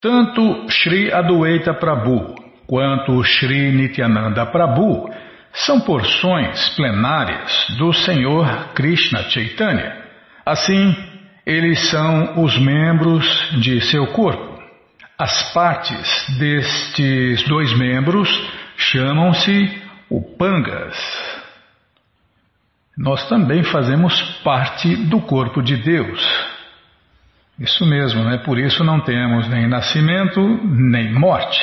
Tanto Sri Adwaita Prabhu quanto Sri Nityananda Prabhu são porções plenárias do Senhor Krishna Chaitanya. Assim, eles são os membros de seu corpo. As partes destes dois membros chamam-se upangas. Nós também fazemos parte do corpo de Deus. Isso mesmo, né? Por isso não temos nem nascimento nem morte.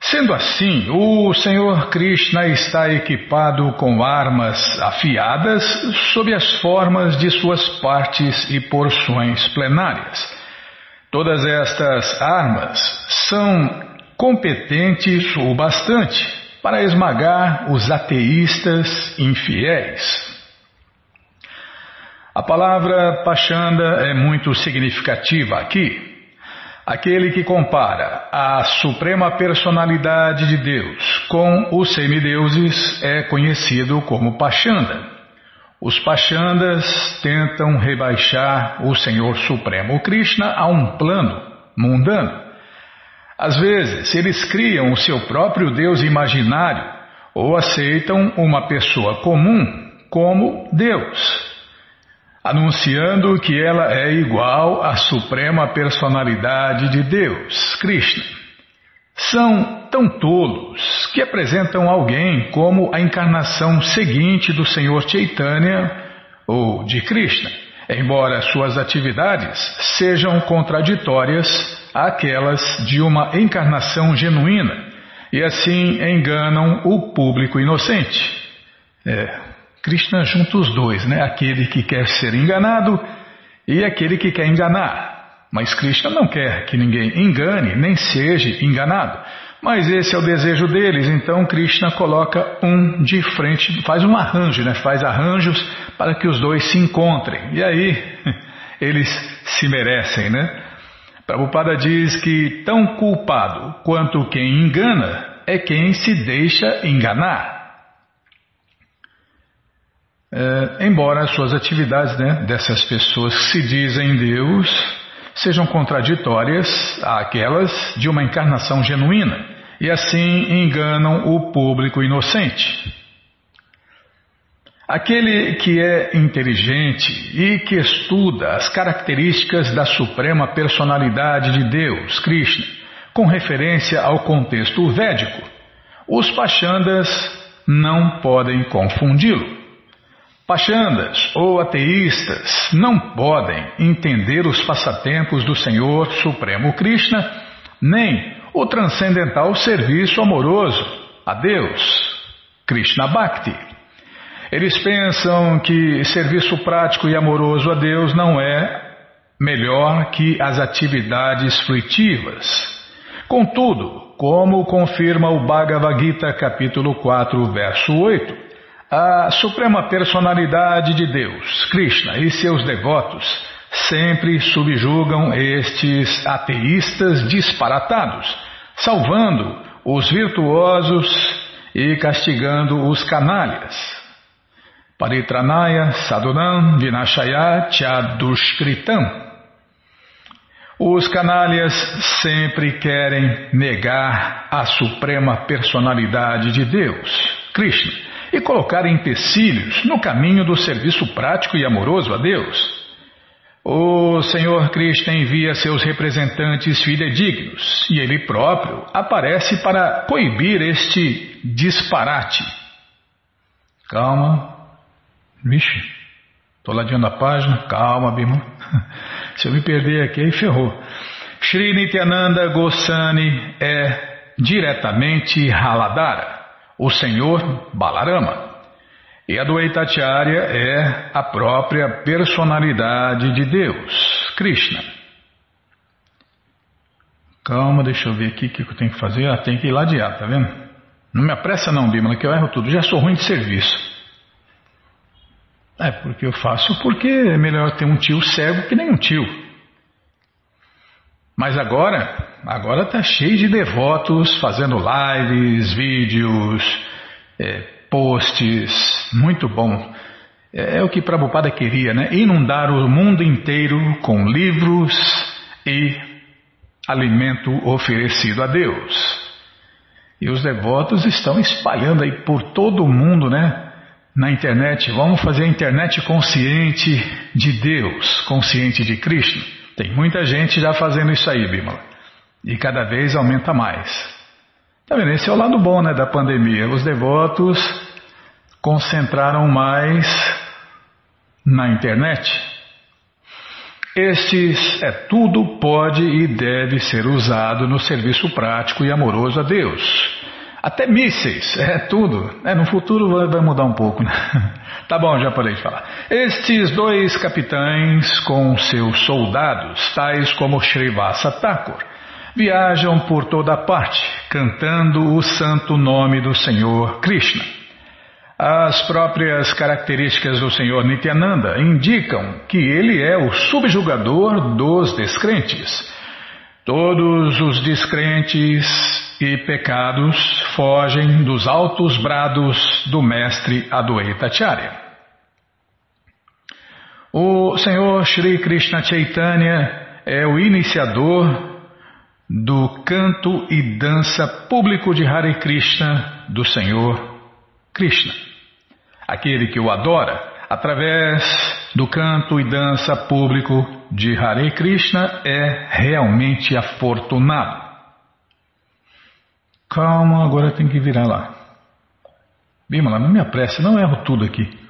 Sendo assim, o Senhor Krishna está equipado com armas afiadas sob as formas de suas partes e porções plenárias. Todas estas armas são competentes o bastante para esmagar os ateístas infiéis. A palavra Pachanda é muito significativa aqui. Aquele que compara a suprema personalidade de Deus com os semideuses é conhecido como Pachanda. Os Pachandas tentam rebaixar o Senhor Supremo Krishna a um plano mundano. Às vezes, eles criam o seu próprio Deus imaginário ou aceitam uma pessoa comum como Deus, anunciando que ela é igual à suprema personalidade de Deus, Krishna. São tão tolos que apresentam alguém como a encarnação seguinte do Senhor Chaitanya ou de Krishna, embora suas atividades sejam contraditórias àquelas de uma encarnação genuína e assim enganam o público inocente. É, Krishna junta os dois, né? aquele que quer ser enganado e aquele que quer enganar. Mas Krishna não quer que ninguém engane nem seja enganado. Mas esse é o desejo deles, então Krishna coloca um de frente, faz um arranjo, né? faz arranjos para que os dois se encontrem. E aí eles se merecem, né? Prabhupada diz que tão culpado quanto quem engana é quem se deixa enganar. É, embora suas atividades né, dessas pessoas que se dizem Deus sejam contraditórias àquelas de uma encarnação genuína e assim enganam o público inocente. Aquele que é inteligente e que estuda as características da suprema personalidade de Deus, Krishna, com referência ao contexto védico, os Pachandas não podem confundi-lo. Pachandas ou ateístas não podem entender os passatempos do Senhor Supremo Krishna, nem o transcendental serviço amoroso a Deus, Krishna Bhakti. Eles pensam que serviço prático e amoroso a Deus não é melhor que as atividades fruitivas. Contudo, como confirma o Bhagavad Gita capítulo 4, verso 8, a Suprema Personalidade de Deus, Krishna, e seus devotos sempre subjugam estes ateístas disparatados, salvando os virtuosos e castigando os canalhas. Paritranaya Sadhunam Vinashaya Chadushkritam. Os canalhas sempre querem negar a suprema personalidade de Deus, Krishna e colocar empecilhos no caminho do serviço prático e amoroso a Deus. O Senhor Cristo envia seus representantes fidedignos e ele próprio aparece para coibir este disparate. Calma. Vixe, estou ladeando a página. Calma, Bima. Se eu me perder aqui, aí ferrou. Sri Nityananda Goswami é diretamente Haladara o Senhor Balarama. E a Dvaitacharya é a própria personalidade de Deus, Krishna. Calma, deixa eu ver aqui o que eu tenho que fazer. Ah, tem que ir ladear, tá vendo? Não me apressa não, Bímola, que eu erro tudo. Já sou ruim de serviço. É porque eu faço porque é melhor ter um tio cego que nem um tio. Mas agora, agora tá cheio de devotos fazendo lives, vídeos, é, posts, muito bom. É, é o que Prabhupada queria, né? Inundar o mundo inteiro com livros e alimento oferecido a Deus. E os devotos estão espalhando aí por todo o mundo, né? Na internet. Vamos fazer a internet consciente de Deus, consciente de Krishna. Tem muita gente já fazendo isso aí, Bimala. E cada vez aumenta mais. Tá vendo? Esse é o lado bom né, da pandemia. Os devotos concentraram mais na internet. Estes é tudo pode e deve ser usado no serviço prático e amoroso a Deus. Até mísseis, é tudo. É, no futuro vai, vai mudar um pouco, né? Tá bom, já parei de falar. Estes dois capitães com seus soldados, tais como Srivasa Thakur, viajam por toda parte, cantando o santo nome do Senhor Krishna. As próprias características do Senhor Nityananda indicam que ele é o subjugador dos descrentes. Todos os descrentes e pecados fogem dos altos brados do mestre Adwaita Acharya. O Senhor Sri Krishna Chaitanya é o iniciador do canto e dança público de Hare Krishna do Senhor Krishna. Aquele que o adora através do canto e dança público de Hare Krishna é realmente afortunado. Calma, agora tem que virar lá. Bimala, não me apresse, não erro tudo aqui.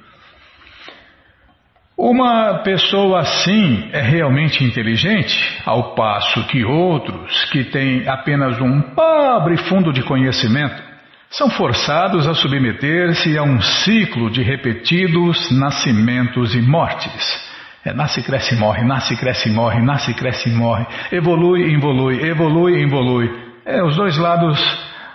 Uma pessoa assim é realmente inteligente, ao passo que outros, que têm apenas um pobre fundo de conhecimento, são forçados a submeter-se a um ciclo de repetidos nascimentos e mortes. É, nasce, cresce, morre, nasce, cresce, morre, nasce, cresce, morre, evolui, evolui, evolui, evolui. É, os dois lados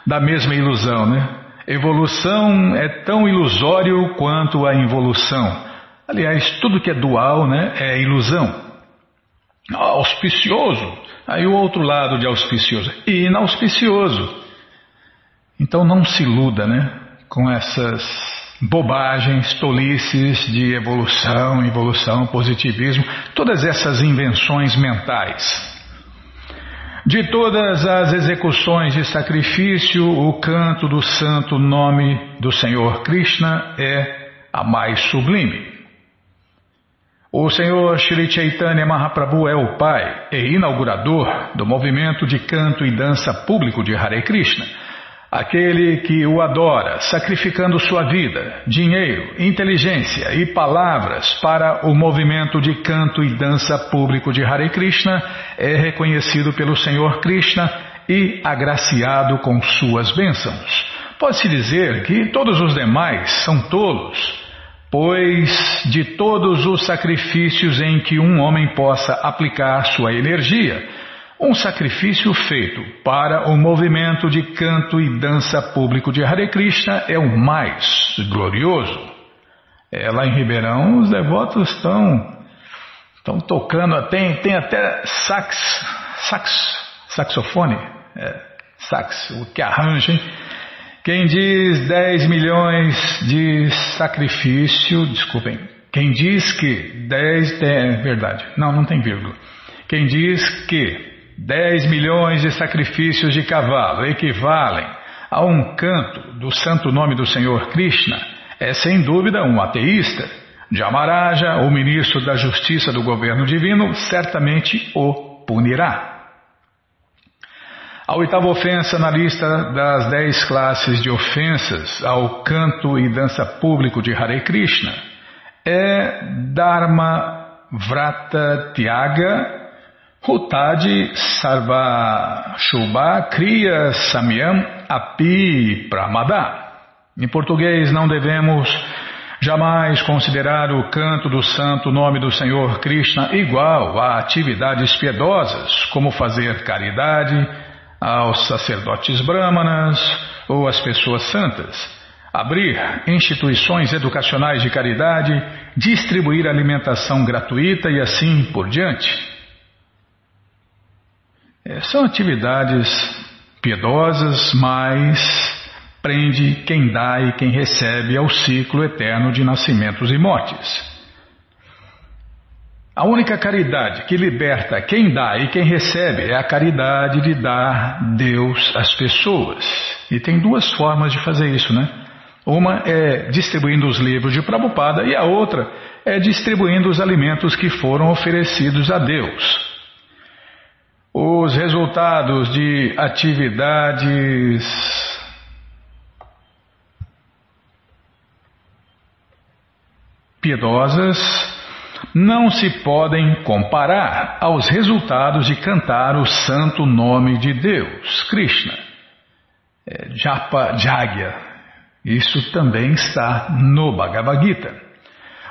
da mesma ilusão, né? Evolução é tão ilusório quanto a involução. Aliás, tudo que é dual, né, é ilusão. Auspicioso. Aí o outro lado de auspicioso. Inauspicioso. Então não se iluda né, com essas bobagens, tolices de evolução, evolução, positivismo, todas essas invenções mentais. De todas as execuções de sacrifício, o canto do santo nome do Senhor Krishna é a mais sublime. O Senhor Shri Chaitanya Mahaprabhu é o pai e inaugurador do movimento de canto e dança público de Hare Krishna Aquele que o adora, sacrificando sua vida, dinheiro, inteligência e palavras para o movimento de canto e dança público de Hare Krishna, é reconhecido pelo Senhor Krishna e agraciado com suas bênçãos. Pode-se dizer que todos os demais são tolos, pois de todos os sacrifícios em que um homem possa aplicar sua energia, um sacrifício feito para o movimento de canto e dança público de Hare Krishna é o mais glorioso. É, lá em Ribeirão, os devotos estão estão tocando, tem, tem até sax, sax, saxofone, é, sax, o que arranja, hein? Quem diz 10 milhões de sacrifício, desculpem, quem diz que 10 é verdade, não, não tem vírgula. Quem diz que 10 milhões de sacrifícios de cavalo equivalem a um canto do santo nome do Senhor Krishna, é sem dúvida um ateísta. Jamaraja, o ministro da Justiça do governo divino, certamente o punirá. A oitava ofensa na lista das dez classes de ofensas ao canto e dança público de Hare Krishna é Dharma Vrata Tyaga Hutadi Sarva Shubha Kriya Samyam Api Pramada. Em português, não devemos jamais considerar o canto do santo nome do Senhor Krishna igual a atividades piedosas, como fazer caridade aos sacerdotes brahmanas ou às pessoas santas, abrir instituições educacionais de caridade, distribuir alimentação gratuita e assim por diante. É, são atividades piedosas, mas prende quem dá e quem recebe ao ciclo eterno de nascimentos e mortes. A única caridade que liberta quem dá e quem recebe é a caridade de dar Deus às pessoas. E tem duas formas de fazer isso, né? Uma é distribuindo os livros de Prabhupada e a outra é distribuindo os alimentos que foram oferecidos a Deus. Os resultados de atividades piedosas não se podem comparar aos resultados de cantar o santo nome de Deus, Krishna. É, Japa Jagya. Isso também está no Bhagavad Gita.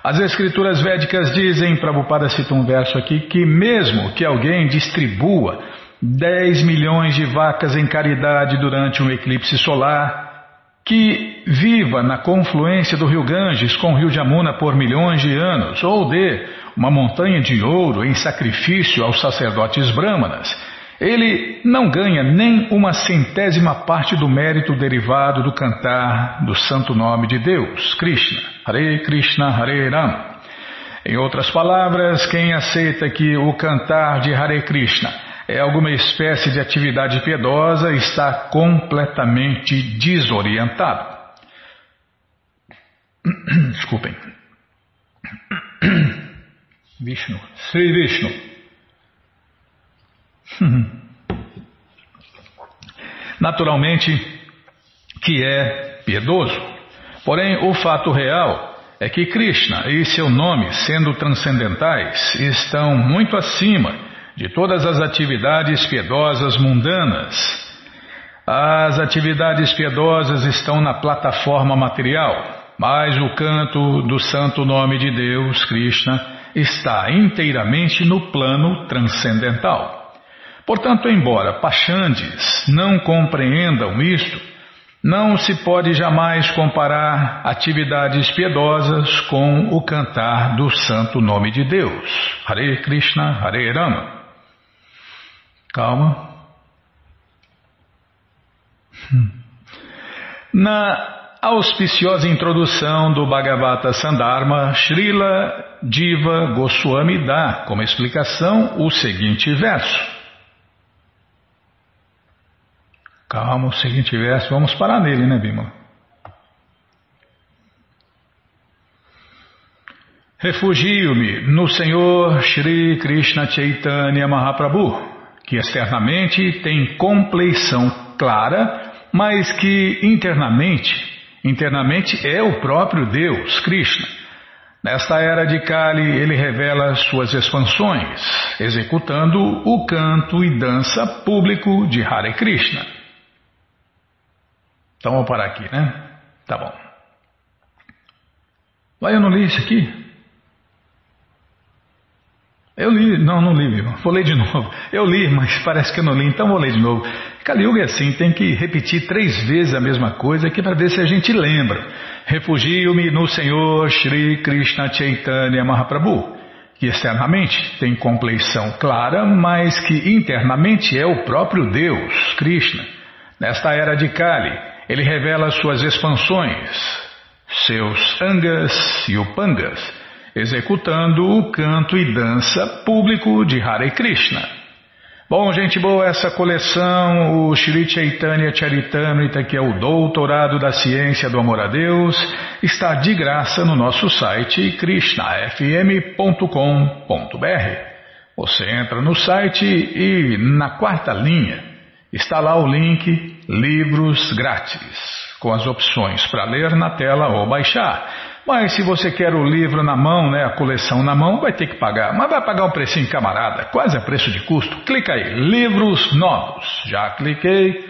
As escrituras védicas dizem, Prabhupada cita um verso aqui, que mesmo que alguém distribua 10 milhões de vacas em caridade durante um eclipse solar, que viva na confluência do rio Ganges com o rio Jamuna por milhões de anos, ou dê uma montanha de ouro em sacrifício aos sacerdotes brahmanas, ele não ganha nem uma centésima parte do mérito derivado do cantar do santo nome de Deus, Krishna, Hare Krishna, Hare Ram. Em outras palavras, quem aceita que o cantar de Hare Krishna é alguma espécie de atividade piedosa, está completamente desorientado. Desculpem. Vishnu, Sri Vishnu. Naturalmente que é piedoso. Porém, o fato real é que Krishna e seu nome, sendo transcendentais, estão muito acima de todas as atividades piedosas mundanas. As atividades piedosas estão na plataforma material, mas o canto do santo nome de Deus, Krishna, está inteiramente no plano transcendental. Portanto, embora Pachandes não compreendam isto, não se pode jamais comparar atividades piedosas com o cantar do santo nome de Deus. Hare Krishna, Hare Rama. Calma. Hum. Na auspiciosa introdução do Bhagavata Sandharma, Srila Diva Goswami dá como explicação o seguinte verso. Calma, o seguinte verso, vamos parar nele, né, Bima? Refugio-me no Senhor Shri Krishna Chaitanya Mahaprabhu que externamente tem compleição clara, mas que internamente, internamente é o próprio Deus, Krishna. Nesta era de Kali, ele revela suas expansões, executando o canto e dança público de Hare Krishna. Então vamos parar aqui, né? Tá bom. Vai, eu não li isso aqui? Eu li, não, não li, vou ler de novo. Eu li, mas parece que eu não li, então vou ler de novo. Kali Yuga é assim, tem que repetir três vezes a mesma coisa aqui para ver se a gente lembra. Refugio-me no Senhor Shri Krishna Chaitanya Mahaprabhu, que externamente tem compleição clara, mas que internamente é o próprio Deus, Krishna. Nesta era de Kali, ele revela suas expansões, seus angas e upangas executando o canto e dança público de Hare Krishna. Bom, gente boa, essa coleção, o Shri Chaitanya Charitamrita, que é o doutorado da ciência do amor a Deus, está de graça no nosso site krishnafm.com.br. Você entra no site e na quarta linha está lá o link Livros Grátis, com as opções para ler na tela ou baixar. Mas se você quer o livro na mão, né, a coleção na mão, vai ter que pagar. Mas vai pagar um precinho camarada, quase a preço de custo. Clica aí, livros novos. Já cliquei,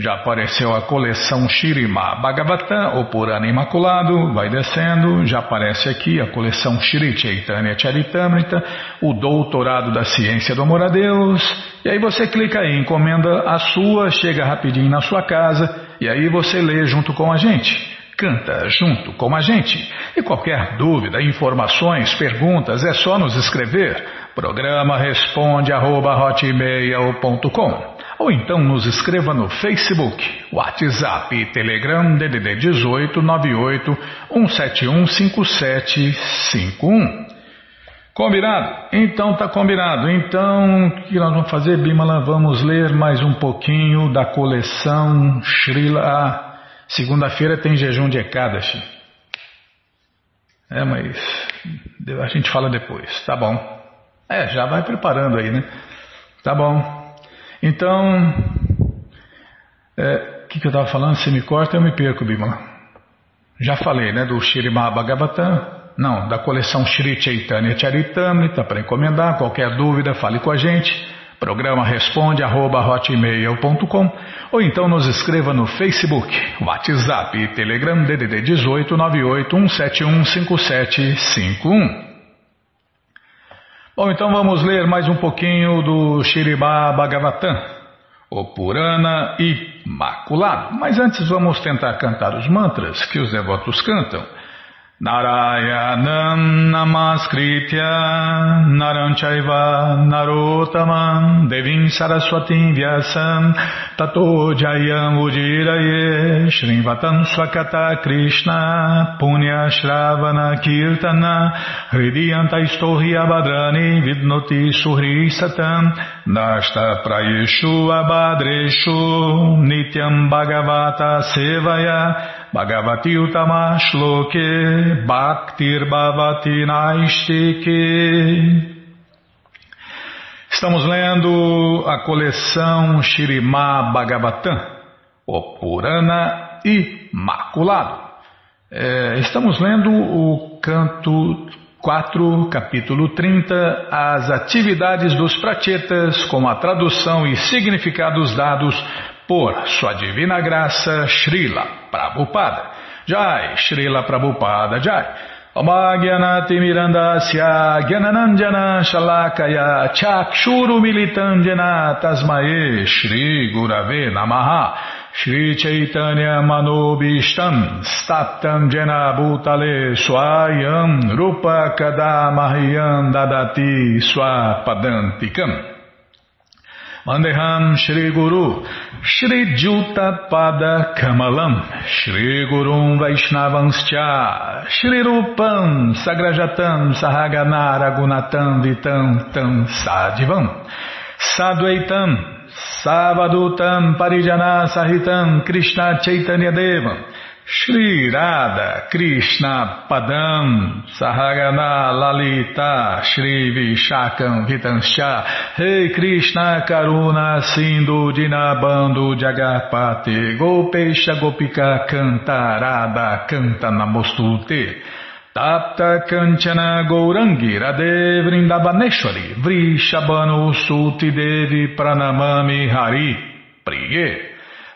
já apareceu a coleção Shirima. Bhagavatam, ou Purana Imaculado, vai descendo, já aparece aqui a coleção Shri Chaitanya Charitamrita, o Doutorado da Ciência do Amor a Deus, e aí você clica aí, encomenda a sua, chega rapidinho na sua casa, e aí você lê junto com a gente. Canta junto com a gente. E qualquer dúvida, informações, perguntas, é só nos escrever. Programa responde arroba, ou então nos escreva no Facebook, WhatsApp e Telegram DDD 18 98 171 5751. Combinado? Então tá combinado. Então, o que nós vamos fazer, Bimala? Vamos ler mais um pouquinho da coleção Srila. Ah, segunda-feira tem jejum de Ekadashi. É, mas a gente fala depois. Tá bom. É, já vai preparando aí, né? Tá bom. Então, o é, que, que eu estava falando? Se me corta, eu me perco, Bimala. Já falei, né? Do Shri Mahabhagavatam. Não, da coleção Shri Chaitanya Charitamrita para encomendar. Qualquer dúvida, fale com a gente. Programa responde arroba, hotmail.com ou então nos escreva no Facebook, WhatsApp e Telegram DDD 18 98 171 5751. Bom, então vamos ler mais um pouquinho do Shiribá Bhagavatam, o Purana Imaculado. Mas antes vamos tentar cantar os mantras que os devotos cantam. Narayanam Namaskritya Naranchaiva Narotaman Devim Saraswatim Vyasam Tato Jayam Ujiraye Shrivatam Swakata Krishna Punya Shravana Kirtana Hridiyanta Istorhi Abhadrani Vidnoti Suhri Satam Nasta Prayeshu Abhadreshu Nityam Bhagavata Sevaya Bhagavati Utamashloke Bhaktir Bhavati Naistike. Estamos lendo a coleção Shirimá Bhagavatam, o Purana Imaculado. É, estamos lendo o canto 4, capítulo 30, as atividades dos prachetas com a tradução e significados dados por Sua Divina Graça Srila Prabhupada. Jai, Srila Prabhupada Jai. Omagyanati Mirandasya Gyananandjana Shalakaya Chakshuru Militandjana Tasmae Shri Gurave Namaha Shri Chaitanya Manobishtam Staptam Jena Bhutale Swayam Rupa Kadamahyam Dadati Swapadantikam Mandeham Shri Guru. Shri Juta Pada Kamalam. Shri Gurum Vaishnavanscha. Shri Rupam Sagrajatam Sahagana Gunatam Vitam Tam Sadivam Sadvaitam Savadutam Parijana Sahitam Krishna Chaitanya Devam Shri Radha Krishna Padam Sahagana Lalita Shri Vishakam Vitanscha Rei Krishna Karuna Sindhu Dinabando Jagarpate Gopesha Gopika Cantarada Canta Namostute Tapta Kanchana Gourangi Radhe Vrindavaneshwari Vrishabhanu Suti Devi Pranamami Hari Priye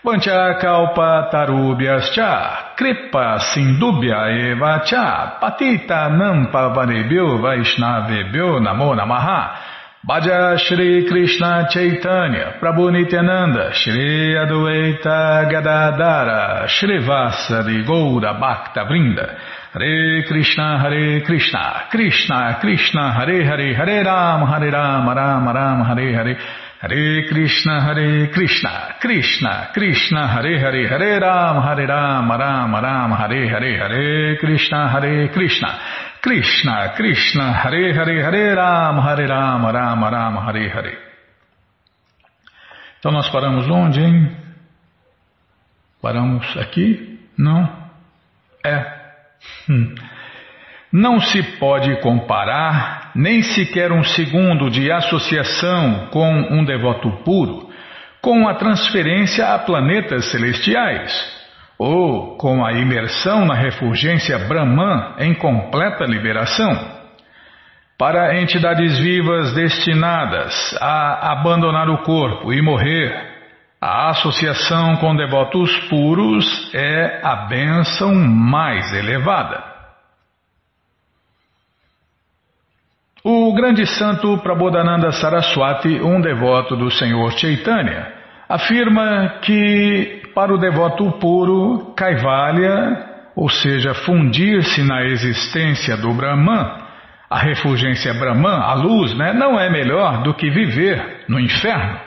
Vancha kalpa tarubhyascha, kripa sindubhya eva cha, patita nampa vanebhyo vaishnavebhyo namo namaha. Bhaja Shri Krishna Chaitanya, Prabhu Nityananda, Shri Adwaita Gadadara, Shri Vasari Goura Bhakta Vrinda, Hare Krishna, Hare Krishna, Krishna Krishna, Hare Hare, Hare Ram, Hare Ram, Ram Ram, Hare Krishna, Hare Krishna, Krishna, Krishna, Hare Hare, Hare Ram, Hare Ram, Ram Ram, Hare Hare, Hare Krishna, Hare Krishna, Krishna, Krishna, Hare Hare, Hare Ram, Hare Ram, Ram Ram, Hare Hare. Então nós paramos onde, hein? Paramos aqui? Não? É. Hum. Não se pode comparar nem sequer um segundo de associação com um devoto puro com a transferência a planetas celestiais ou com a imersão na refulgência Brahman em completa liberação. Para entidades vivas destinadas a abandonar o corpo e morrer, a associação com devotos puros é a bênção mais elevada. O grande santo Prabodhananda Saraswati, um devoto do Senhor Chaitanya, afirma que para o devoto puro, Kaivalya, ou seja, fundir-se na existência do Brahman, a refulgência Brahman, a luz, né, não é melhor do que viver no inferno.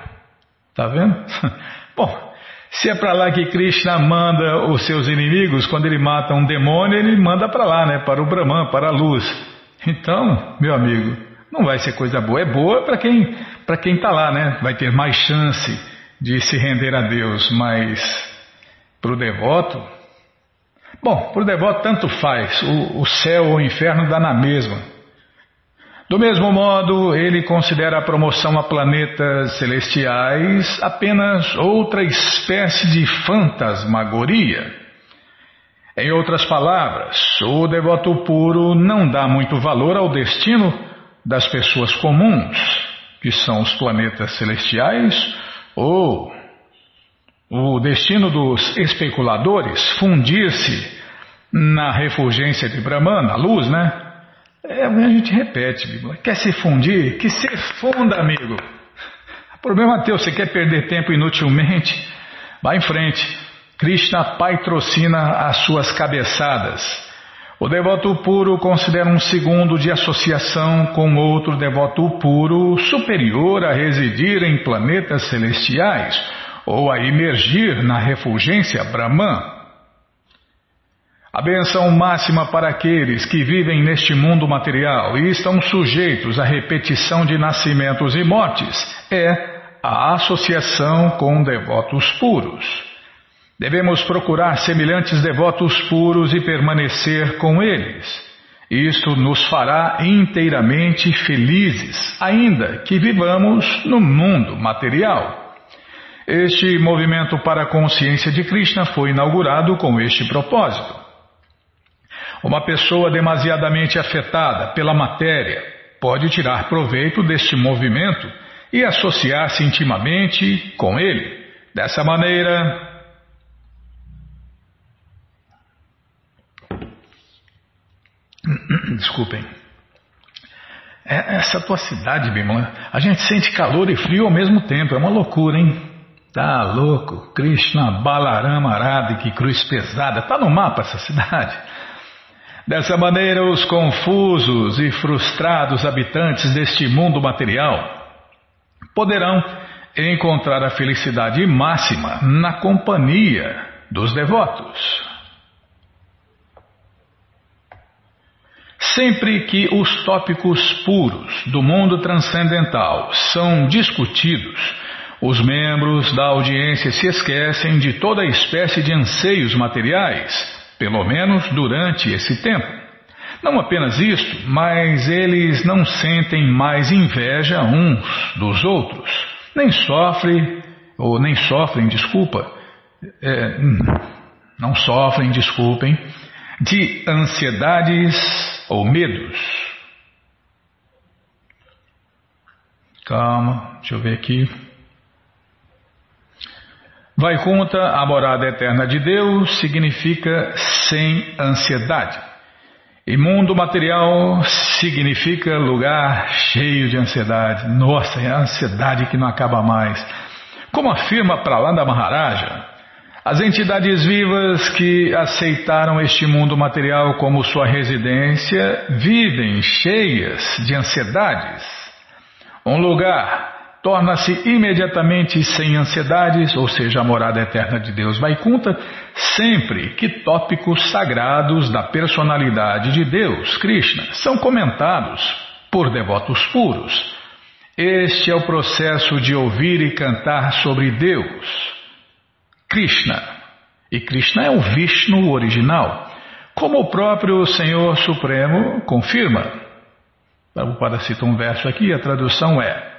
Tá vendo? Bom, se é para lá que Krishna manda os seus inimigos, quando ele mata um demônio, ele manda para lá, né, para o Brahman, para a luz. Então, meu amigo, Não vai ser coisa boa. É boa para quem para quem está lá, né? Vai ter mais chance de se render a Deus, mas para o devoto, bom, para o devoto tanto faz. O, o céu ou o inferno dá na mesma. Do mesmo modo, ele considera a promoção a planetas celestiais apenas outra espécie de fantasmagoria. Em outras palavras, o devoto puro não dá muito valor ao destino das pessoas comuns, que são os planetas celestiais, ou o destino dos especuladores fundir-se na refulgência de Brahman, a luz, né? É, a gente repete, quer se fundir? Que se funda, amigo. O problema é teu, você quer perder tempo inutilmente? Vá em frente. Krishna patrocina as suas cabeçadas. O devoto puro considera um segundo de associação com outro devoto puro superior a residir em planetas celestiais ou a emergir na refulgência Brahman. A benção máxima para aqueles que vivem neste mundo material e estão sujeitos à repetição de nascimentos e mortes é a associação com devotos puros. Devemos procurar semelhantes devotos puros e permanecer com eles. Isto nos fará inteiramente felizes, ainda que vivamos no mundo material. Este movimento para a consciência de Krishna foi inaugurado com este propósito. Uma pessoa demasiadamente afetada pela matéria pode tirar proveito deste movimento e associar-se intimamente com ele. Dessa maneira, Desculpem. É, essa tua cidade, Bimala, a gente sente calor e frio ao mesmo tempo. É uma loucura, hein? Tá louco. Krishna Balarama Arada, que cruz pesada. Tá no mapa essa cidade. Dessa maneira, os confusos e frustrados habitantes deste mundo material poderão encontrar a felicidade máxima na companhia dos devotos. Sempre que os tópicos puros do mundo transcendental são discutidos, os membros da audiência se esquecem de toda espécie de anseios materiais pelo menos durante esse tempo. Não apenas isto, mas eles não sentem mais inveja uns dos outros, nem sofrem, ou nem sofrem, desculpa, é, não sofrem, desculpem, de ansiedades ou medos. Calma, deixa eu ver aqui. Vaikunta, a morada eterna de Deus, significa sem ansiedade. E mundo material significa lugar cheio de ansiedade. Nossa, é a ansiedade que não acaba mais. Como afirma Pralanda Maharaja, as entidades vivas que aceitaram este mundo material como sua residência vivem cheias de ansiedades. Um lugar torna-se imediatamente sem ansiedades, ou seja, a morada eterna de Deus vai conta sempre que tópicos sagrados da personalidade de Deus, Krishna, são comentados por devotos puros. Este é o processo de ouvir e cantar sobre Deus, Krishna. E Krishna é o Vishnu original, como o próprio Senhor Supremo confirma. Para citar um verso aqui, a tradução é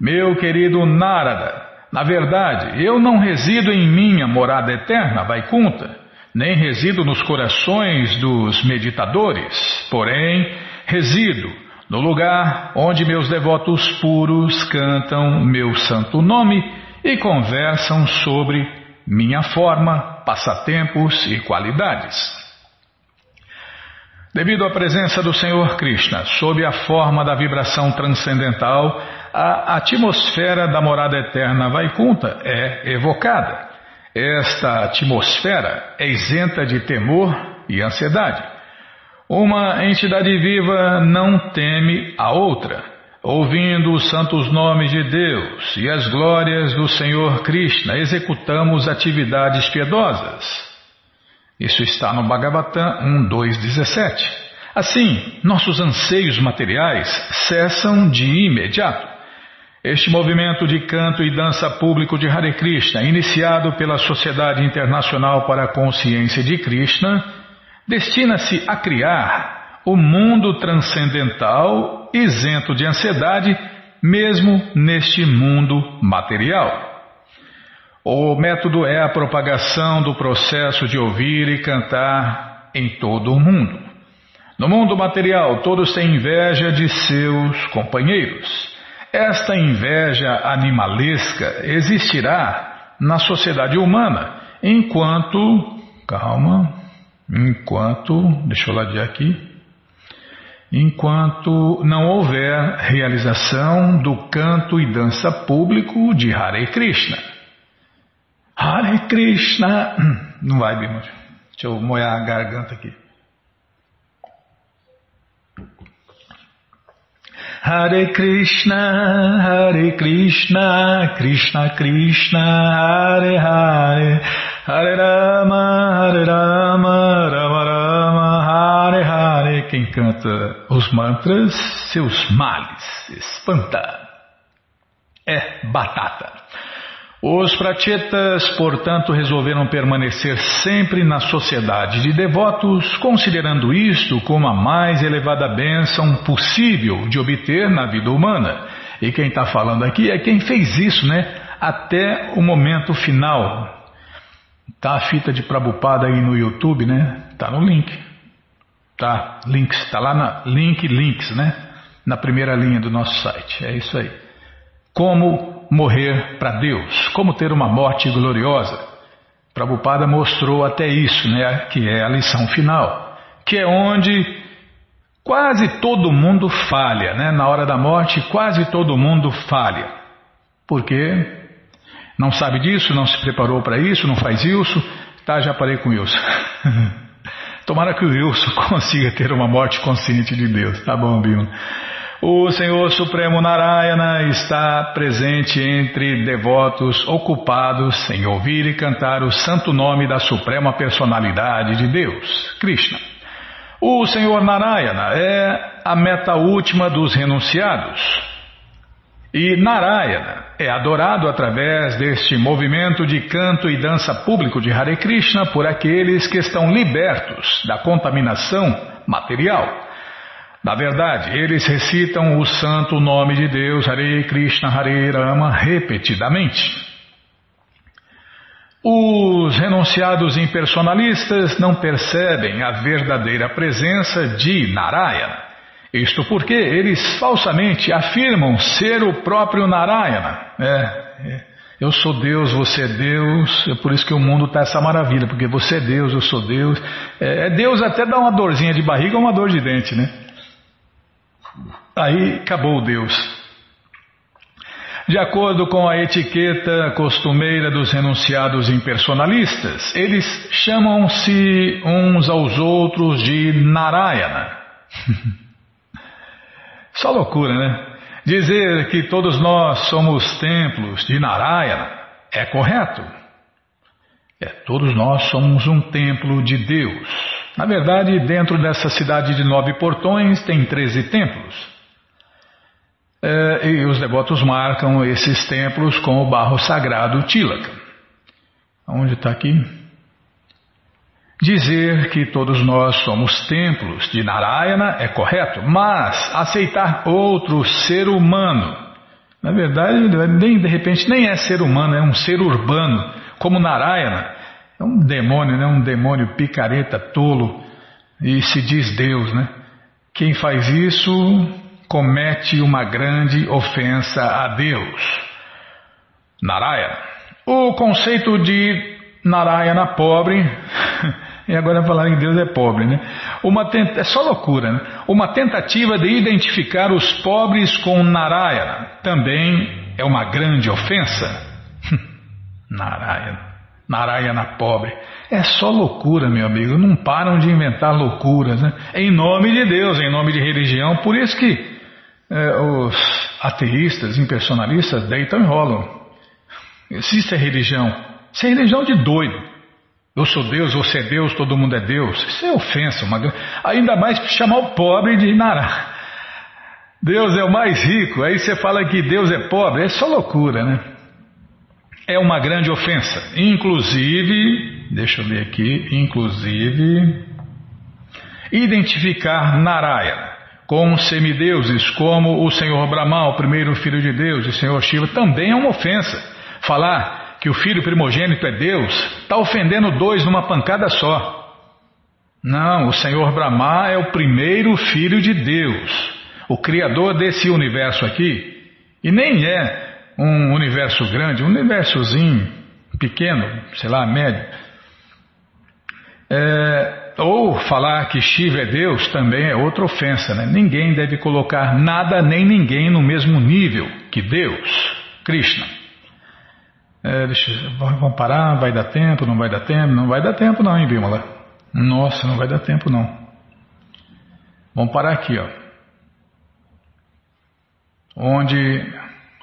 meu querido Narada, na verdade, eu não resido em minha morada eterna, Vaikunta, nem resido nos corações dos meditadores, porém, resido no lugar onde meus devotos puros cantam meu santo nome e conversam sobre minha forma, passatempos e qualidades. Devido à presença do Senhor Krishna, sob a forma da vibração transcendental, a atmosfera da morada eterna Vaikunta é evocada. Esta atmosfera é isenta de temor e ansiedade. Uma entidade viva não teme a outra. Ouvindo os santos nomes de Deus e as glórias do Senhor Krishna, executamos atividades piedosas. Isso está no Bhagavatam 1.2.17. Assim, nossos anseios materiais cessam de imediato. Este movimento de canto e dança público de Hare Krishna, iniciado pela Sociedade Internacional para a Consciência de Krishna, destina-se a criar o mundo transcendental isento de ansiedade, mesmo neste mundo material. O método é a propagação do processo de ouvir e cantar em todo o mundo. No mundo material, todos têm inveja de seus companheiros. Esta inveja animalesca existirá na sociedade humana enquanto. Calma. Enquanto. Deixa eu ladear aqui. Enquanto não houver realização do canto e dança público de Hare Krishna. Hare Krishna. Não vai, Bima. Deixa eu molhar a garganta aqui. Hare Krishna, Hare Krishna, Krishna Krishna, Hare Hare, Hare Rama, Hare Rama, Rama Rama, Hare Hare. Quem canta os mantras, seus males espanta. É batata. Os prachetas, portanto, resolveram permanecer sempre na sociedade de devotos, considerando isto como a mais elevada bênção possível de obter na vida humana. E quem está falando aqui é quem fez isso, né? Até o momento final. Tá a fita de Prabhupada aí no YouTube, né? Tá no link. Tá, links, tá lá na link links, né? Na primeira linha do nosso site. É isso aí. Como morrer para Deus, como ter uma morte gloriosa. Prabhupada mostrou até isso, né, que é a lição final, que é onde quase todo mundo falha, né? Na hora da morte, quase todo mundo falha. Porque não sabe disso, não se preparou para isso, não faz isso. Tá, já parei com isso. Tomara que o Wilson consiga ter uma morte consciente de Deus. Tá bom, Bima. O Senhor Supremo Narayana está presente entre devotos ocupados em ouvir e cantar o santo nome da Suprema Personalidade de Deus, Krishna. O Senhor Narayana é a meta última dos renunciados. E Narayana é adorado através deste movimento de canto e dança público de Hare Krishna por aqueles que estão libertos da contaminação material na verdade, eles recitam o santo nome de Deus, Hare Krishna, Hare Rama, repetidamente. Os renunciados impersonalistas não percebem a verdadeira presença de Narayana. Isto porque eles falsamente afirmam ser o próprio Narayana. É, é, eu sou Deus, você é Deus, é por isso que o mundo está essa maravilha, porque você é Deus, eu sou Deus. É, é Deus até dá uma dorzinha de barriga ou uma dor de dente, né? Aí acabou Deus. De acordo com a etiqueta costumeira dos renunciados impersonalistas, eles chamam-se uns aos outros de Narayana. Só loucura, né? Dizer que todos nós somos templos de Narayana é correto. É, todos nós somos um templo de Deus. Na verdade, dentro dessa cidade de nove portões tem treze templos. É, e os devotos marcam esses templos com o barro sagrado Tilaka. Onde está aqui? Dizer que todos nós somos templos de Narayana é correto, mas aceitar outro ser humano, na verdade, nem, de repente nem é ser humano, é um ser urbano, como Narayana, é um demônio, né? um demônio picareta, tolo, e se diz Deus, né? Quem faz isso comete uma grande ofensa a Deus. Narayana. O conceito de Narayana pobre, e agora falar em Deus é pobre, né? Uma tenta, é só loucura, né? Uma tentativa de identificar os pobres com Narayana também é uma grande ofensa. Narayana. Narayana pobre. É só loucura, meu amigo. Não param de inventar loucuras, né? Em nome de Deus, em nome de religião. Por isso que é, os ateístas, impersonalistas, deitam e rolam. Existe a religião. Isso é religião de doido. Eu sou Deus, você é Deus, todo mundo é Deus. Isso é ofensa, uma... ainda mais chamar o pobre de Nará. Deus é o mais rico, aí você fala que Deus é pobre, é só loucura, né? É uma grande ofensa. Inclusive, deixa eu ver aqui, inclusive, identificar Narayana com semideuses como o Senhor Brahma, o primeiro filho de Deus, o Senhor Shiva, também é uma ofensa. Falar que o filho primogênito é Deus está ofendendo dois numa pancada só. Não, o Senhor Brahma é o primeiro filho de Deus, o criador desse universo aqui, e nem é um universo grande, um universozinho pequeno, sei lá, médio. É, ou falar que Shiva é Deus também é outra ofensa, né? Ninguém deve colocar nada nem ninguém no mesmo nível que Deus, Krishna. É, deixa, vamos parar, vai dar tempo, não vai dar tempo? Não vai dar tempo não, hein, Bímola? Nossa, não vai dar tempo não. Vamos parar aqui, ó. Onde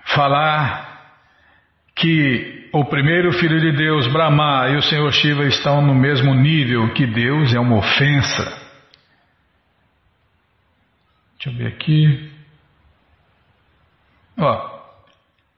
falar que o primeiro filho de Deus, Brahma, e o Senhor Shiva estão no mesmo nível que Deus, é uma ofensa. Deixa eu ver aqui. Ó,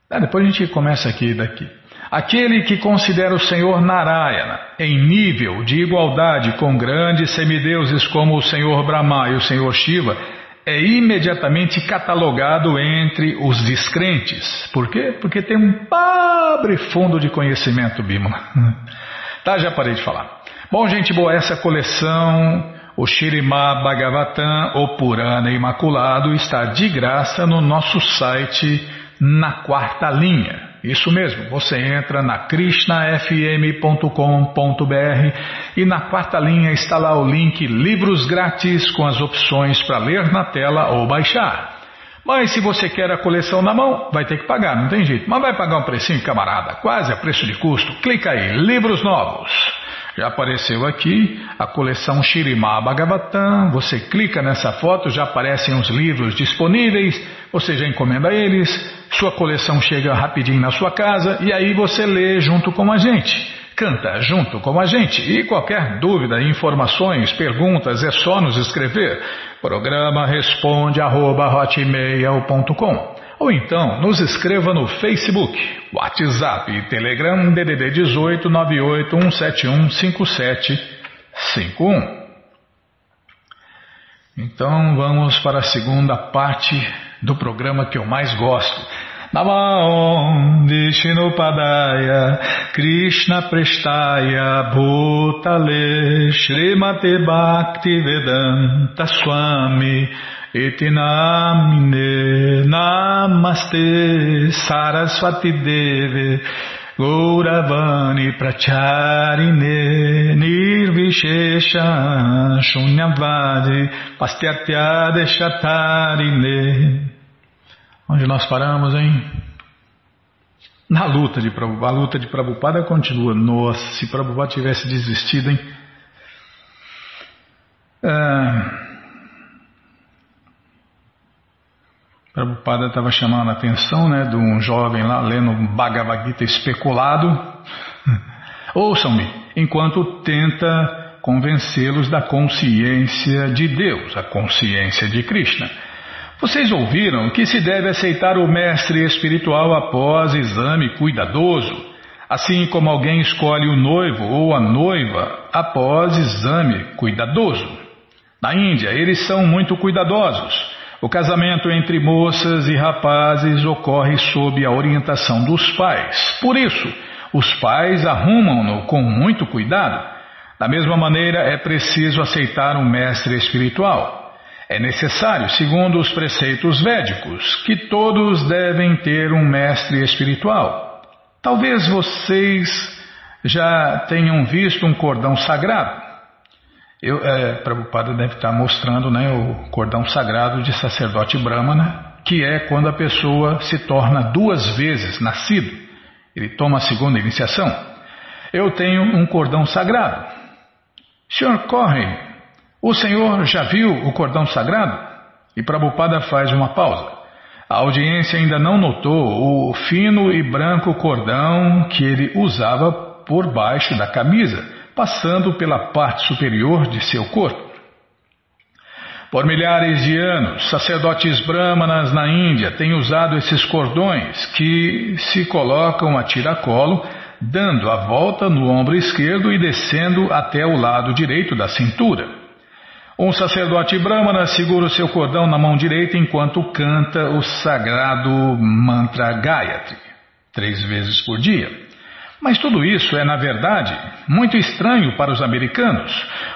ah, depois a gente começa aqui daqui. Aquele que considera o Senhor Narayana em nível de igualdade com grandes semideuses como o Senhor Brahma e o Senhor Shiva é imediatamente catalogado entre os descrentes. Por quê? Porque tem um pobre fundo de conhecimento, Bima. Tá, já parei de falar. Bom, gente boa, essa coleção, o Shirimá Bhagavatam, o Purana Imaculado, está de graça no nosso site na quarta linha. Isso mesmo, você entra na krishnafm.com.br e na quarta linha está lá o link Livros Grátis com as opções para ler na tela ou baixar. Mas se você quer a coleção na mão, vai ter que pagar, não tem jeito. Mas vai pagar um precinho, camarada, quase a preço de custo. Clica aí, Livros Novos. Já apareceu aqui a coleção Shirimá Bhagavatam. Você clica nessa foto, já aparecem os livros disponíveis. Você já encomenda eles. Sua coleção chega rapidinho na sua casa e aí você lê junto com a gente. Canta junto com a gente. E qualquer dúvida, informações, perguntas, é só nos escrever. Programa responde arroba, ou então nos escreva no Facebook, WhatsApp e Telegram DDD 18 98 171 5751. Então vamos para a segunda parte do programa que eu mais gosto. Namaon Padaya Krishna Prestaya Bhutale Srimate Bhakti Vedanta Swami Itinamine Namaste Saraswati Deve Gauravani Pracharine Nirvishesha Shunyavadi Pastyatya Deshatarine Onde nós paramos, hein? Na luta de Prabhupada. A luta de Prabhupada continua. Nossa, se Prabhupada tivesse desistido, hein? É... Prabhupada estava chamando a atenção né, de um jovem lá lendo Bhagavad Gita especulado. Ouçam-me, enquanto tenta convencê-los da consciência de Deus, a consciência de Krishna. Vocês ouviram que se deve aceitar o mestre espiritual após exame cuidadoso, assim como alguém escolhe o noivo ou a noiva após exame cuidadoso. Na Índia, eles são muito cuidadosos. O casamento entre moças e rapazes ocorre sob a orientação dos pais. Por isso, os pais arrumam-no com muito cuidado. Da mesma maneira, é preciso aceitar um mestre espiritual. É necessário, segundo os preceitos védicos, que todos devem ter um mestre espiritual. Talvez vocês já tenham visto um cordão sagrado. Eu, é, Prabhupada deve estar mostrando né, o cordão sagrado de sacerdote Brahmana, que é quando a pessoa se torna duas vezes nascido. Ele toma a segunda iniciação. Eu tenho um cordão sagrado. Sr. Corre, o senhor já viu o cordão sagrado? E Prabhupada faz uma pausa. A audiência ainda não notou o fino e branco cordão que ele usava por baixo da camisa passando pela parte superior de seu corpo. Por milhares de anos, sacerdotes brahmanas na Índia têm usado esses cordões que se colocam a tiracolo, dando a volta no ombro esquerdo e descendo até o lado direito da cintura. Um sacerdote brahmana segura o seu cordão na mão direita enquanto canta o sagrado mantra Gayatri, três vezes por dia. Mas tudo isso é, na verdade, muito estranho para os americanos.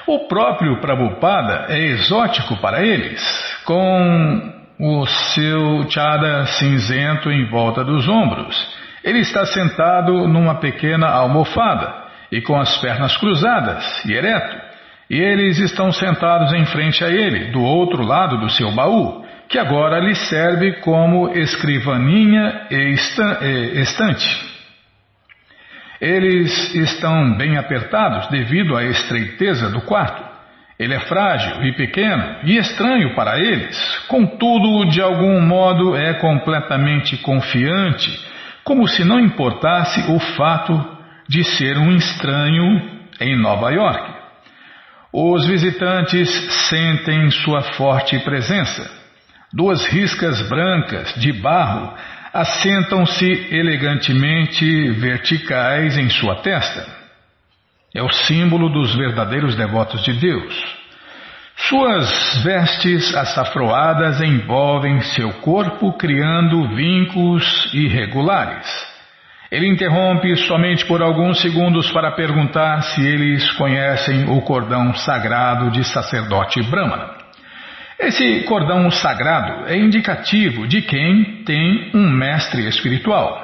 O próprio Prabhupada é exótico para eles, com o seu chada cinzento em volta dos ombros. Ele está sentado numa pequena almofada e com as pernas cruzadas e ereto. E eles estão sentados em frente a ele, do outro lado do seu baú, que agora lhe serve como escrivaninha e estante. Eles estão bem apertados devido à estreiteza do quarto. Ele é frágil e pequeno e estranho para eles, contudo, de algum modo é completamente confiante, como se não importasse o fato de ser um estranho em Nova York. Os visitantes sentem sua forte presença. Duas riscas brancas de barro assentam-se elegantemente verticais em sua testa. É o símbolo dos verdadeiros devotos de Deus. Suas vestes açafroadas envolvem seu corpo, criando vincos irregulares. Ele interrompe somente por alguns segundos para perguntar se eles conhecem o cordão sagrado de sacerdote Brahmana. Esse cordão sagrado é indicativo de quem tem um mestre espiritual.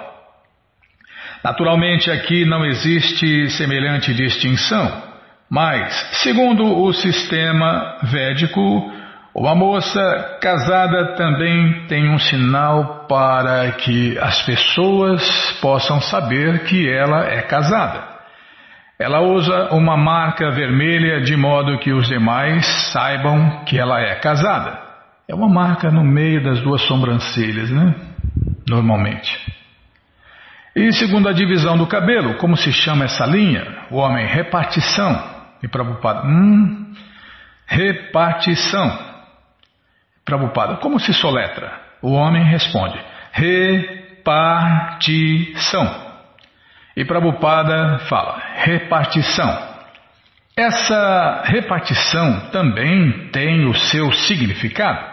Naturalmente, aqui não existe semelhante distinção, mas, segundo o sistema védico, uma moça casada também tem um sinal para que as pessoas possam saber que ela é casada. Ela usa uma marca vermelha de modo que os demais saibam que ela é casada. É uma marca no meio das duas sobrancelhas, né? Normalmente. E segundo a divisão do cabelo, como se chama essa linha? O homem, repartição. E Prabhupada, hum, repartição. Prabhupada, como se soletra? O homem responde, repartição. E Prabhupada fala, repartição. Essa repartição também tem o seu significado.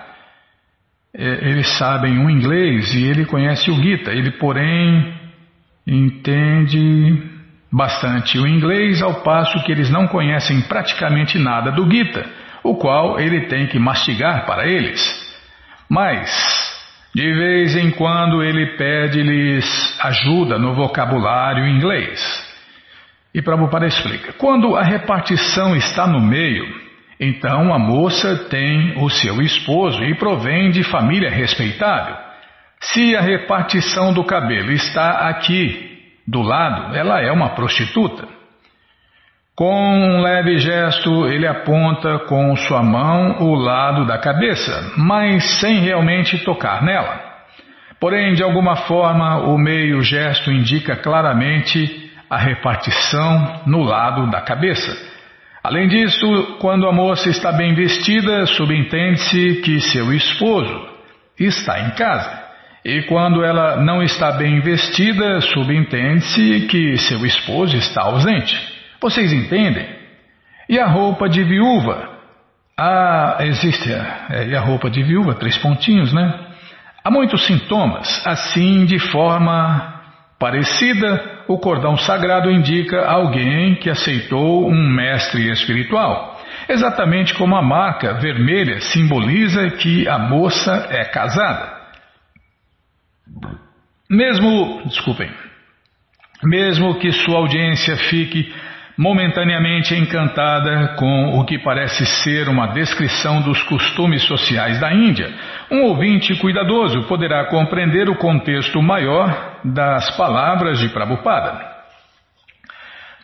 É, eles sabem o inglês e ele conhece o Gita, ele, porém, entende bastante o inglês, ao passo que eles não conhecem praticamente nada do Gita, o qual ele tem que mastigar para eles. Mas de vez em quando ele pede-lhes ajuda no vocabulário inglês. E Prabhupada explica: quando a repartição está no meio, então a moça tem o seu esposo e provém de família respeitável. Se a repartição do cabelo está aqui, do lado, ela é uma prostituta. Com um leve gesto, ele aponta com sua mão o lado da cabeça, mas sem realmente tocar nela. Porém, de alguma forma, o meio gesto indica claramente a repartição no lado da cabeça. Além disso, quando a moça está bem vestida, subentende-se que seu esposo está em casa. E quando ela não está bem vestida, subentende-se que seu esposo está ausente. Vocês entendem? E a roupa de viúva? Ah, existe. É, e a roupa de viúva? Três pontinhos, né? Há muitos sintomas. Assim, de forma parecida, o cordão sagrado indica alguém que aceitou um mestre espiritual. Exatamente como a marca vermelha simboliza que a moça é casada. Mesmo, desculpem, mesmo que sua audiência fique momentaneamente encantada com o que parece ser uma descrição dos costumes sociais da Índia, um ouvinte cuidadoso poderá compreender o contexto maior das palavras de Prabhupada.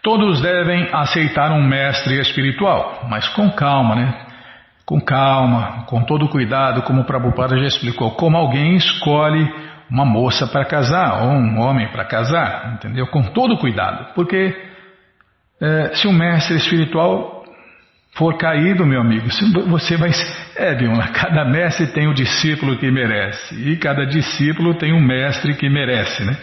Todos devem aceitar um mestre espiritual, mas com calma, né? Com calma, com todo cuidado, como Prabhupada já explicou, como alguém escolhe uma moça para casar ou um homem para casar, entendeu? Com todo cuidado, porque É, se o mestre espiritual for caído, meu amigo, você vai. É, Bimala, cada mestre tem o discípulo que merece, e cada discípulo tem um mestre que merece, né?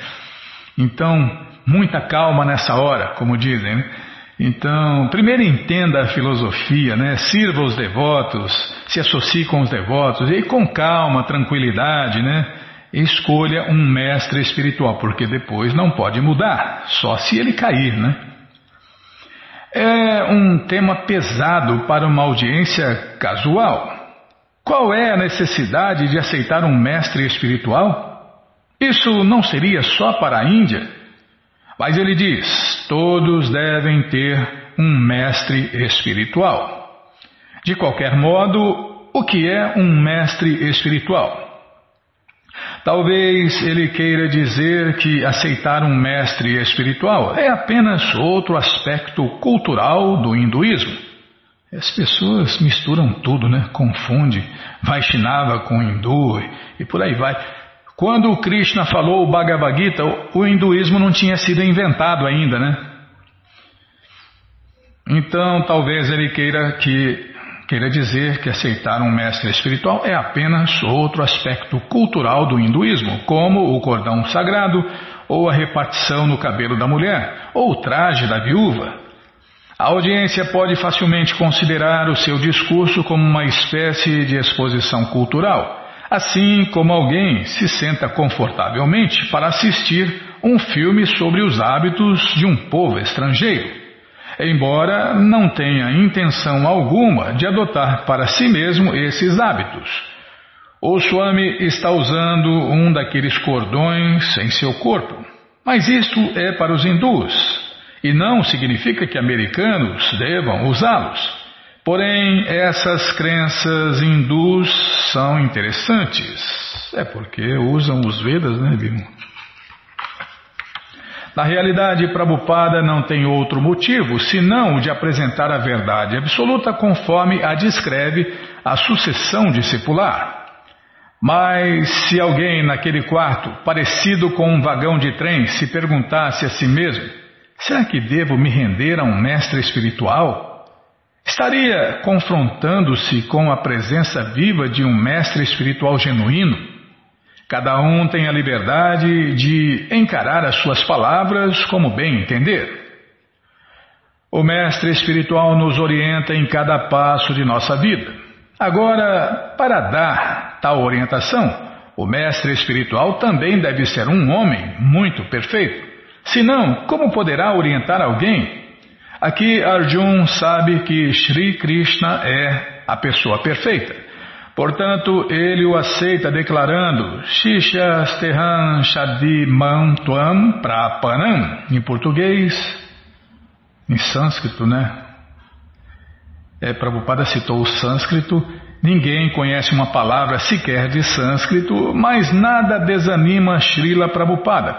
Então, muita calma nessa hora, como dizem, né? Então, primeiro entenda a filosofia, né? Sirva os devotos, se associe com os devotos, e com calma, tranquilidade, né? Escolha um mestre espiritual, porque depois não pode mudar, só se ele cair, né? É um tema pesado para uma audiência casual. Qual é a necessidade de aceitar um mestre espiritual? Isso não seria só para a Índia? Mas ele diz: todos devem ter um mestre espiritual. De qualquer modo, o que é um mestre espiritual? Talvez ele queira dizer que aceitar um mestre espiritual é apenas outro aspecto cultural do hinduísmo. As pessoas misturam tudo, né? Confunde Vaishnava com hindu e por aí vai. Quando Krishna falou o Bhagavad Gita, o hinduísmo não tinha sido inventado ainda, né? Então talvez ele queira que Queira dizer que aceitar um mestre espiritual é apenas outro aspecto cultural do hinduísmo, como o cordão sagrado, ou a repartição no cabelo da mulher, ou o traje da viúva. A audiência pode facilmente considerar o seu discurso como uma espécie de exposição cultural, assim como alguém se senta confortavelmente para assistir um filme sobre os hábitos de um povo estrangeiro embora não tenha intenção alguma de adotar para si mesmo esses hábitos. O Swami está usando um daqueles cordões em seu corpo, mas isto é para os hindus e não significa que americanos devam usá-los. Porém, essas crenças hindus são interessantes. É porque usam os Vedas, né, Bimo? Na realidade, Prabhupada não tem outro motivo senão o de apresentar a verdade absoluta conforme a descreve a sucessão discipular. Mas se alguém naquele quarto, parecido com um vagão de trem, se perguntasse a si mesmo: será que devo me render a um mestre espiritual? Estaria confrontando-se com a presença viva de um mestre espiritual genuíno? Cada um tem a liberdade de encarar as suas palavras como bem entender. O mestre espiritual nos orienta em cada passo de nossa vida. Agora, para dar tal orientação, o mestre espiritual também deve ser um homem muito perfeito. Senão, como poderá orientar alguém? Aqui Arjun sabe que Sri Krishna é a pessoa perfeita. Portanto, ele o aceita declarando Shisha Stehan Shadiman Tuam Prapanam, em português, em sânscrito, né? É, Prabhupada citou o sânscrito, ninguém conhece uma palavra sequer de sânscrito, mas nada desanima Srila Prabhupada.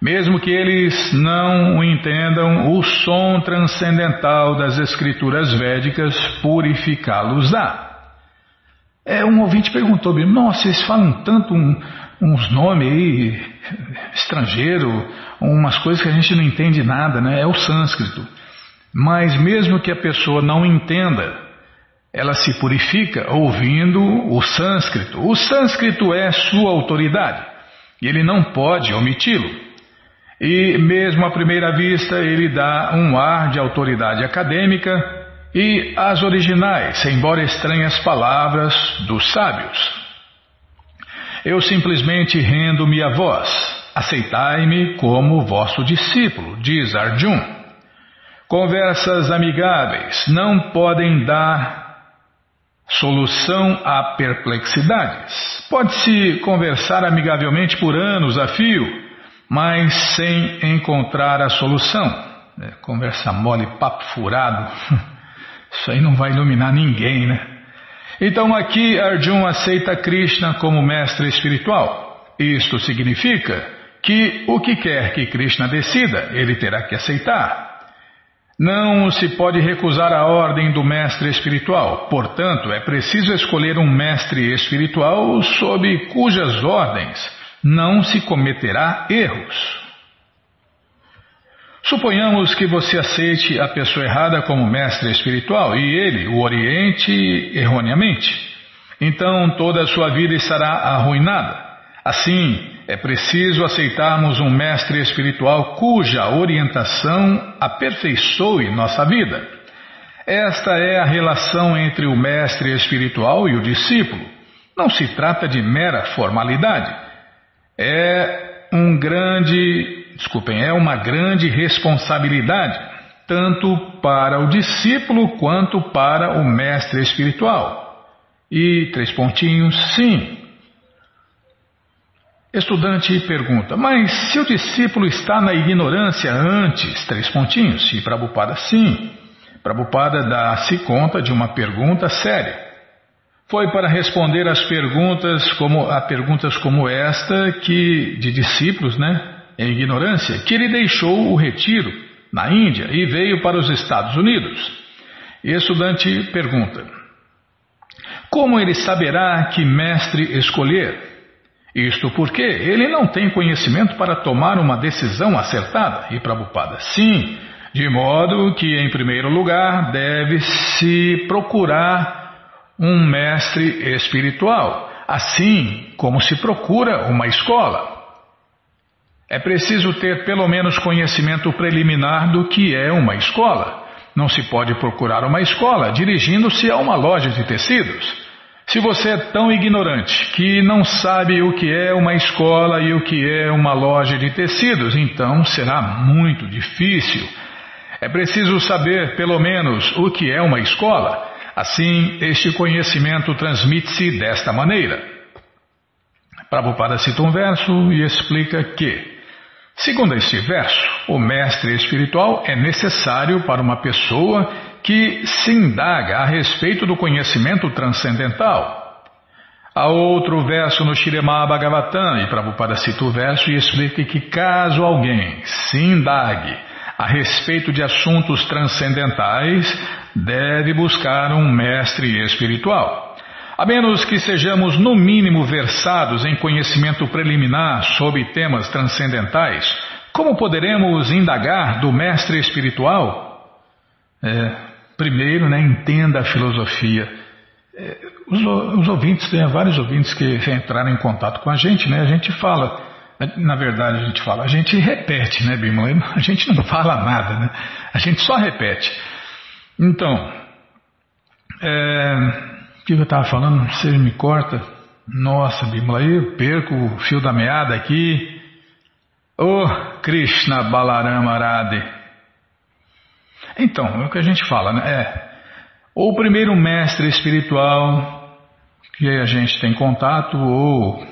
Mesmo que eles não entendam, o som transcendental das escrituras védicas purificá-los-á. É, um ouvinte perguntou, nossa, vocês falam tanto um, uns nomes aí, estrangeiro, umas coisas que a gente não entende nada, né? É o sânscrito. Mas mesmo que a pessoa não entenda, ela se purifica ouvindo o sânscrito. O sânscrito é sua autoridade e ele não pode omiti-lo. E mesmo à primeira vista ele dá um ar de autoridade acadêmica e as originais, embora estranhas palavras dos sábios. Eu simplesmente rendo-me a vós, aceitai-me como vosso discípulo, diz Arjun. Conversas amigáveis não podem dar solução a perplexidades. Pode-se conversar amigavelmente por anos a fio, mas sem encontrar a solução. É, conversa mole, papo furado. Isso aí não vai iluminar ninguém, né? Então aqui Arjun aceita Krishna como mestre espiritual. Isto significa que o que quer que Krishna decida, ele terá que aceitar. Não se pode recusar a ordem do mestre espiritual, portanto, é preciso escolher um mestre espiritual sob cujas ordens não se cometerá erros. Suponhamos que você aceite a pessoa errada como mestre espiritual e ele o oriente erroneamente. Então toda a sua vida estará arruinada. Assim, é preciso aceitarmos um mestre espiritual cuja orientação aperfeiçoe nossa vida. Esta é a relação entre o mestre espiritual e o discípulo. Não se trata de mera formalidade. É um grande, desculpem, é uma grande responsabilidade, tanto para o discípulo quanto para o mestre espiritual. E três pontinhos, sim. Estudante pergunta, mas se o discípulo está na ignorância antes, três pontinhos, e Prabhupada sim. Prabhupada dá-se conta de uma pergunta séria. Foi para responder às perguntas como a perguntas como esta que de discípulos, né, em ignorância, que ele deixou o retiro na Índia e veio para os Estados Unidos. Estudante pergunta: Como ele saberá que mestre escolher? Isto porque ele não tem conhecimento para tomar uma decisão acertada. E Prabhupada, sim, de modo que, em primeiro lugar, deve-se procurar um mestre espiritual, assim como se procura uma escola. É preciso ter pelo menos conhecimento preliminar do que é uma escola. Não se pode procurar uma escola dirigindo-se a uma loja de tecidos. Se você é tão ignorante que não sabe o que é uma escola e o que é uma loja de tecidos, então será muito difícil é preciso saber, pelo menos, o que é uma escola. Assim, este conhecimento transmite-se desta maneira. Prabhupada cita um verso e explica que, segundo este verso, o mestre espiritual é necessário para uma pessoa que se indaga a respeito do conhecimento transcendental. Há outro verso no Shirema Bhagavatam, e Prabhupada cita o verso e explica que caso alguém se indague a respeito de assuntos transcendentais, deve buscar um mestre espiritual. A menos que sejamos, no mínimo, versados em conhecimento preliminar sobre temas transcendentais, como poderemos indagar do mestre espiritual? É, primeiro, né, entenda a filosofia. É, os, os, ouvintes, tem vários ouvintes que entraram em contato com a gente, né? A gente fala na verdade, a gente fala, a gente repete, né, Bimão? A gente não fala nada, né? A gente só repete. Então, é, que eu estava falando? Você me corta? Nossa, aí eu perco o fio da meada aqui. Ô oh, Krishna Balarama Arade. Então, é o que a gente fala, né? É, ou o primeiro mestre espiritual que a gente tem contato, ou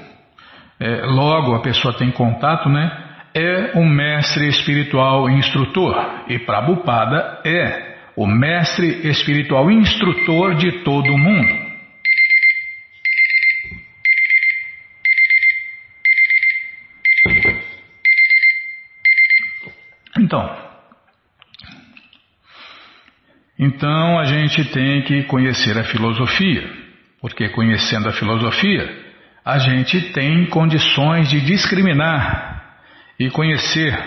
é, logo a pessoa tem contato, né? É um mestre espiritual instrutor. E Prabhupada é o mestre espiritual instrutor de todo o mundo. Então, então a gente tem que conhecer a filosofia, porque conhecendo a filosofia, a gente tem condições de discriminar e conhecer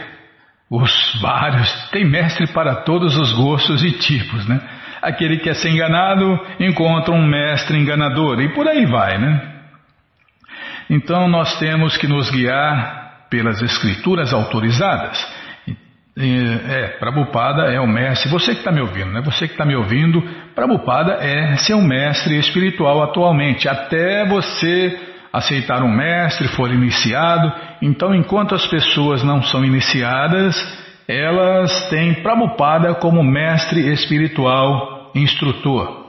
os vários. Tem mestre para todos os gostos e tipos, né? Aquele que quer ser enganado encontra um mestre enganador e por aí vai, né? Então nós temos que nos guiar pelas escrituras autorizadas. É, Prabhupada é o mestre, você que está me ouvindo, né? Você que está me ouvindo, Prabhupada é seu mestre espiritual atualmente, até você aceitar um mestre, for iniciado. Então, enquanto as pessoas não são iniciadas, elas têm Prabhupada como mestre espiritual, instrutor.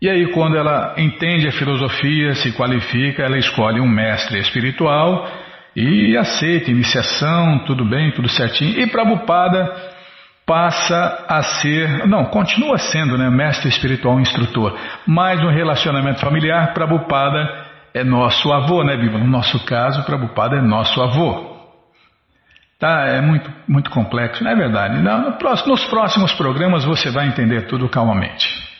E aí, quando ela entende a filosofia, se qualifica, ela escolhe um mestre espiritual e aceita iniciação, tudo bem, tudo certinho. E Prabhupada passa a ser, não, continua sendo, né, mestre espiritual instrutor, mas no relacionamento familiar, Prabhupada é nosso avô, né, Bíblia? No nosso caso, Prabhupada é nosso avô. Tá, é muito, muito complexo, não é verdade? Não, no próximo, nos próximos programas você vai entender tudo calmamente.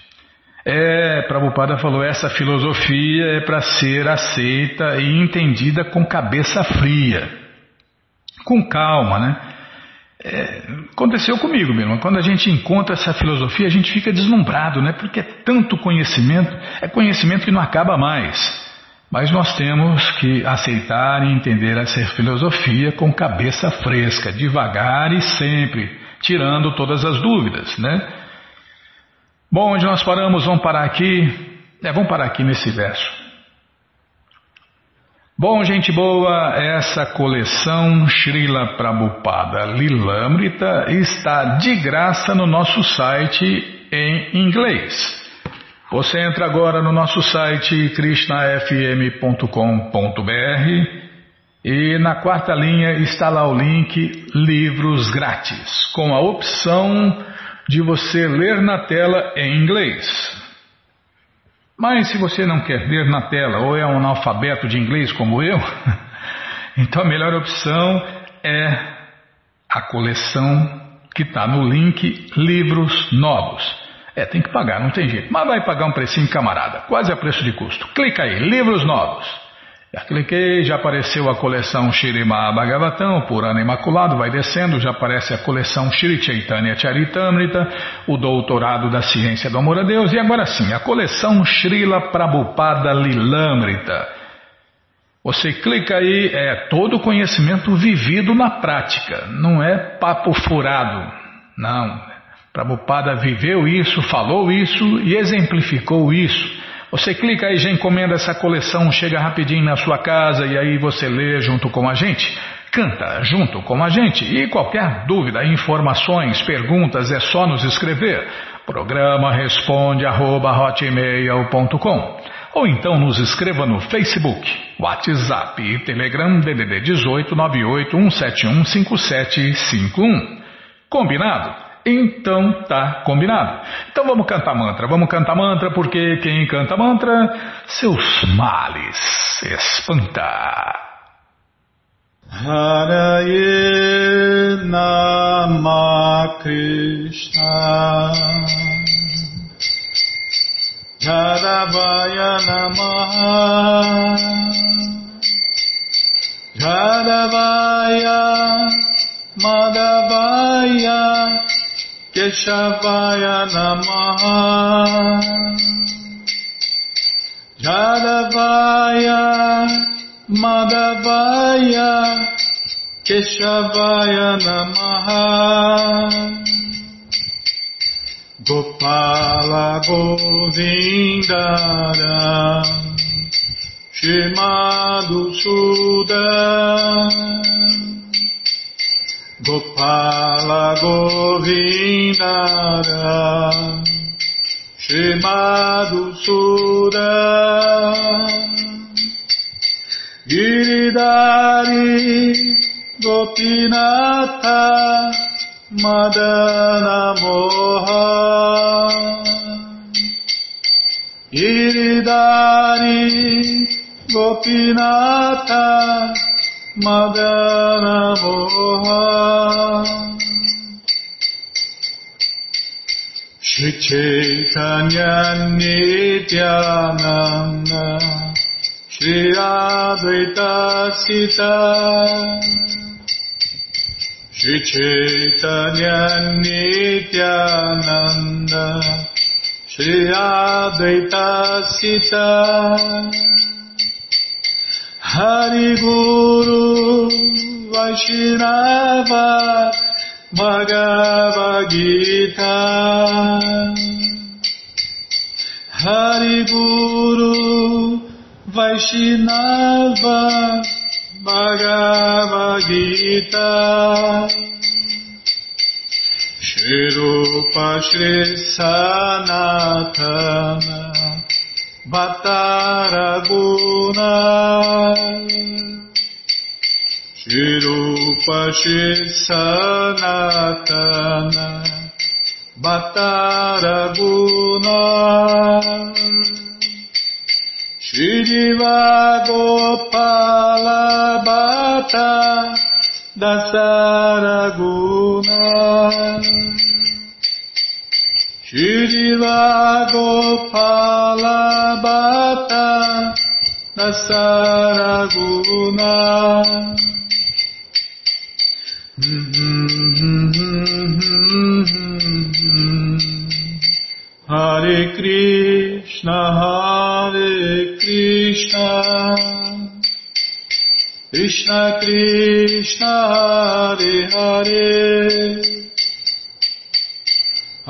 É, Prabhupada falou, essa filosofia é para ser aceita e entendida com cabeça fria, com calma, né? É, aconteceu comigo mesmo. Quando a gente encontra essa filosofia, a gente fica deslumbrado, né? Porque é tanto conhecimento, é conhecimento que não acaba mais. Mas nós temos que aceitar e entender essa filosofia com cabeça fresca, devagar e sempre, tirando todas as dúvidas, né? Bom, onde nós paramos, vamos parar aqui. É, vamos parar aqui nesse verso. Bom, gente boa, essa coleção Srila Prabhupada Lilamrita está de graça no nosso site em inglês. Você entra agora no nosso site krishnafm.com.br e na quarta linha está lá o link Livros Grátis, com a opção de você ler na tela em inglês. Mas se você não quer ler na tela ou é um analfabeto de inglês como eu, então a melhor opção é a coleção que está no link Livros Novos. É, tem que pagar, não tem jeito. Mas vai pagar um precinho camarada, quase a preço de custo. Clica aí, Livros Novos. Já cliquei, já apareceu a coleção Shirima Bhagavatam, por ano imaculado, vai descendo, já aparece a coleção Shri Chaitanya Charitamrita, o doutorado da ciência do amor a Deus, e agora sim, a coleção Srila Prabhupada Lilamrita. Você clica aí, é todo conhecimento vivido na prática, não é papo furado, não. Prabhupada viveu isso, falou isso e exemplificou isso. Você clica aí, já encomenda essa coleção, chega rapidinho na sua casa e aí você lê junto com a gente. Canta junto com a gente e qualquer dúvida, informações, perguntas é só nos escrever. Programa responde arroba, ou então nos escreva no Facebook, WhatsApp e Telegram DDD 18 98 171 5751. Combinado? Então tá combinado. Então vamos cantar mantra, vamos cantar mantra, porque quem canta mantra, seus males espanta. Haraye Nama Krishna Jadavaya Namaha Jadavaya Madhavaya Namaha Jadavaya Madhavaya Keshavaya Namaha Gopala Govindara Shimadu Sudan Gopala Govindara Shimadu Sura Giridari Gopinatha Madana Moha Giridari Gopinatha Madana Moha. Shri Chaitanya Nityananda. Shri Advaita Sita. Shri Chaitanya Nityananda. Shri Advaita Sita Hari Guru Vaishnava Bhagavad Gita. Hari Guru Vaishnava Bhagavad Gita. Shri Rupa Shri Sanatana Bhattaraguna Shirupa Sanatana Bhattaraguna Shriva Gopala Bhatta Dasaraguna Shriva Gopala Bhatta Nasaraguna Hare Krishna, Hare Krishna, Krishna Krishna, Hare Hare,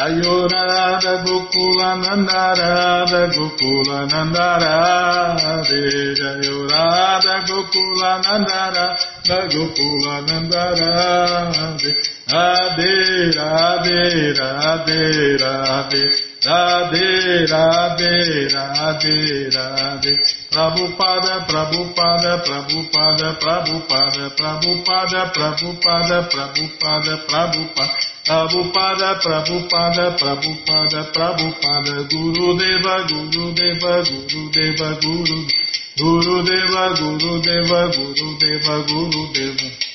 Jayo Radha Gokula Nandarada Gokula Nandarada Jayo Radha Gokula Nandarada Gokula Nandarada adeira Radhe Radhe Radhe. Radhe, Radhe, Radhe, Radhe. Prabhupada, Prabhupada, Prabhupada, Prabhupada, Prabhupada, Prabhupada, Prabhupada, Prabhupada. Prabhupada, Prabhupada, Prabhupada, Deva, Guru Deva, Guru Deva, Guru Deva, Guru Guru Deva, Guru Deva, Guru Deva, Guru Deva.